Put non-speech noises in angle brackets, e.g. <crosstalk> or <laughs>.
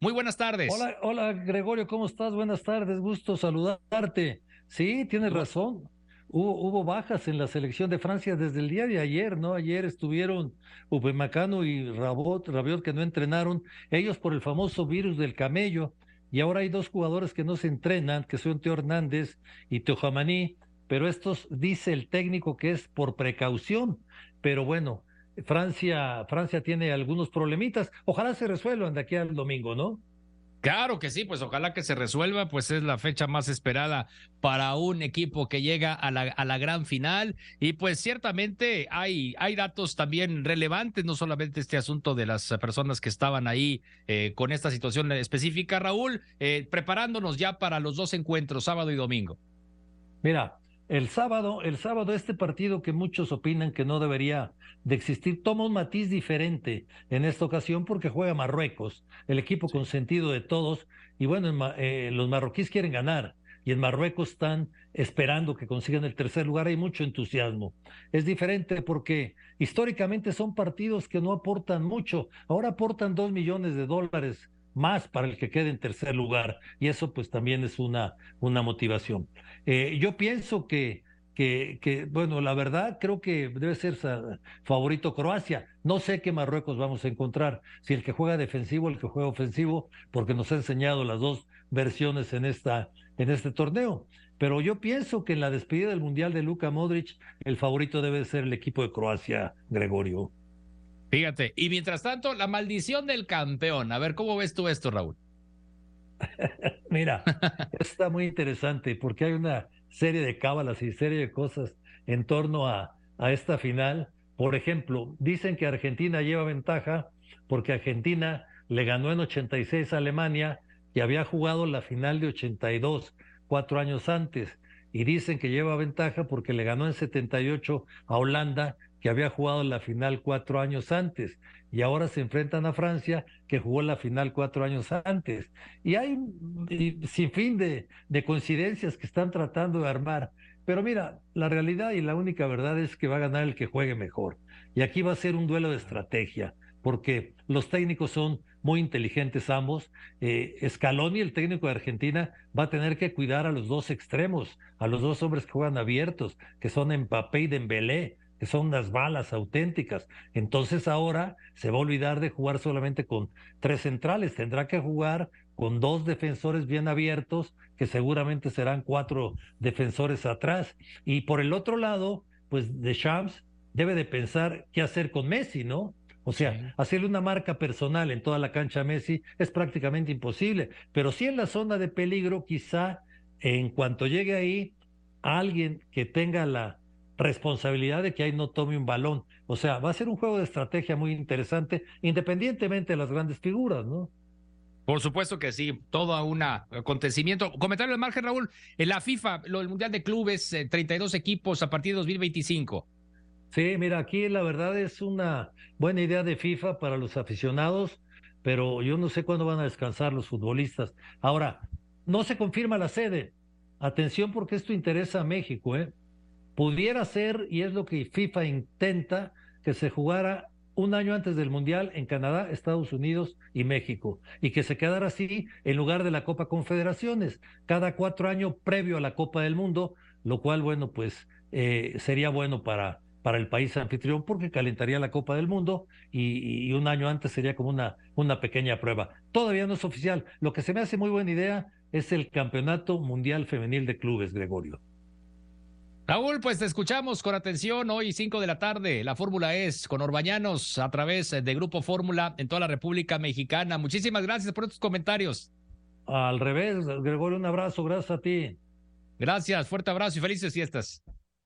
Muy buenas tardes. Hola, hola Gregorio, ¿cómo estás? Buenas tardes, gusto saludarte. Sí, tienes razón. Hubo, hubo, bajas en la selección de Francia desde el día de ayer, ¿no? Ayer estuvieron Upemacano y Rabot, Rabiot que no entrenaron, ellos por el famoso virus del camello, y ahora hay dos jugadores que no se entrenan, que son Teo Hernández y Teo Jamaní, pero estos dice el técnico que es por precaución, pero bueno, Francia, Francia tiene algunos problemitas. Ojalá se resuelvan de aquí al domingo, ¿no? Claro que sí, pues ojalá que se resuelva, pues es la fecha más esperada para un equipo que llega a la, a la gran final y pues ciertamente hay, hay datos también relevantes, no solamente este asunto de las personas que estaban ahí eh, con esta situación específica, Raúl, eh, preparándonos ya para los dos encuentros, sábado y domingo. Mira, el sábado, el sábado este partido que muchos opinan que no debería de existir toma un matiz diferente en esta ocasión porque juega Marruecos, el equipo consentido de todos y bueno, eh, los marroquíes quieren ganar y en Marruecos están esperando que consigan el tercer lugar, hay mucho entusiasmo. Es diferente porque históricamente son partidos que no aportan mucho, ahora aportan dos millones de dólares más para el que quede en tercer lugar. Y eso pues también es una, una motivación. Eh, yo pienso que, que, que, bueno, la verdad creo que debe ser favorito Croacia. No sé qué Marruecos vamos a encontrar, si el que juega defensivo el que juega ofensivo, porque nos ha enseñado las dos versiones en, esta, en este torneo. Pero yo pienso que en la despedida del Mundial de Luka Modric, el favorito debe ser el equipo de Croacia, Gregorio. Fíjate, y mientras tanto, la maldición del campeón. A ver, ¿cómo ves tú esto, Raúl? <laughs> Mira, está muy interesante porque hay una serie de cábalas y serie de cosas en torno a, a esta final. Por ejemplo, dicen que Argentina lleva ventaja porque Argentina le ganó en 86 a Alemania y había jugado la final de 82 cuatro años antes. Y dicen que lleva ventaja porque le ganó en 78 a Holanda que había jugado la final cuatro años antes y ahora se enfrentan a Francia que jugó la final cuatro años antes. Y hay sin fin de, de coincidencias que están tratando de armar. Pero mira, la realidad y la única verdad es que va a ganar el que juegue mejor. Y aquí va a ser un duelo de estrategia, porque los técnicos son muy inteligentes ambos. Eh, Scaloni, el técnico de Argentina, va a tener que cuidar a los dos extremos, a los dos hombres que juegan abiertos, que son Mbappé y Dembélé que son unas balas auténticas. Entonces ahora se va a olvidar de jugar solamente con tres centrales, tendrá que jugar con dos defensores bien abiertos, que seguramente serán cuatro defensores atrás. Y por el otro lado, pues Deschamps debe de pensar qué hacer con Messi, ¿no? O sea, hacerle una marca personal en toda la cancha a Messi es prácticamente imposible, pero sí en la zona de peligro, quizá en cuanto llegue ahí, alguien que tenga la responsabilidad de que ahí no tome un balón. O sea, va a ser un juego de estrategia muy interesante, independientemente de las grandes figuras, ¿no? Por supuesto que sí, todo un acontecimiento. Comentario de margen, Raúl, en la FIFA, lo del Mundial de Clubes, 32 eh, equipos a partir de 2025. Sí, mira, aquí la verdad es una buena idea de FIFA para los aficionados, pero yo no sé cuándo van a descansar los futbolistas. Ahora, no se confirma la sede. Atención porque esto interesa a México, ¿eh? pudiera ser, y es lo que FIFA intenta, que se jugara un año antes del Mundial en Canadá, Estados Unidos y México, y que se quedara así en lugar de la Copa Confederaciones, cada cuatro años previo a la Copa del Mundo, lo cual, bueno, pues eh, sería bueno para, para el país anfitrión porque calentaría la Copa del Mundo y, y, un año antes sería como una, una pequeña prueba. Todavía no es oficial. Lo que se me hace muy buena idea es el Campeonato Mundial Femenil de Clubes, Gregorio. Raúl, pues te escuchamos con atención hoy 5 de la tarde. La Fórmula es con Orbañanos a través de Grupo Fórmula en toda la República Mexicana. Muchísimas gracias por tus comentarios. Al revés, Gregorio, un abrazo, gracias a ti. Gracias, fuerte abrazo y felices fiestas.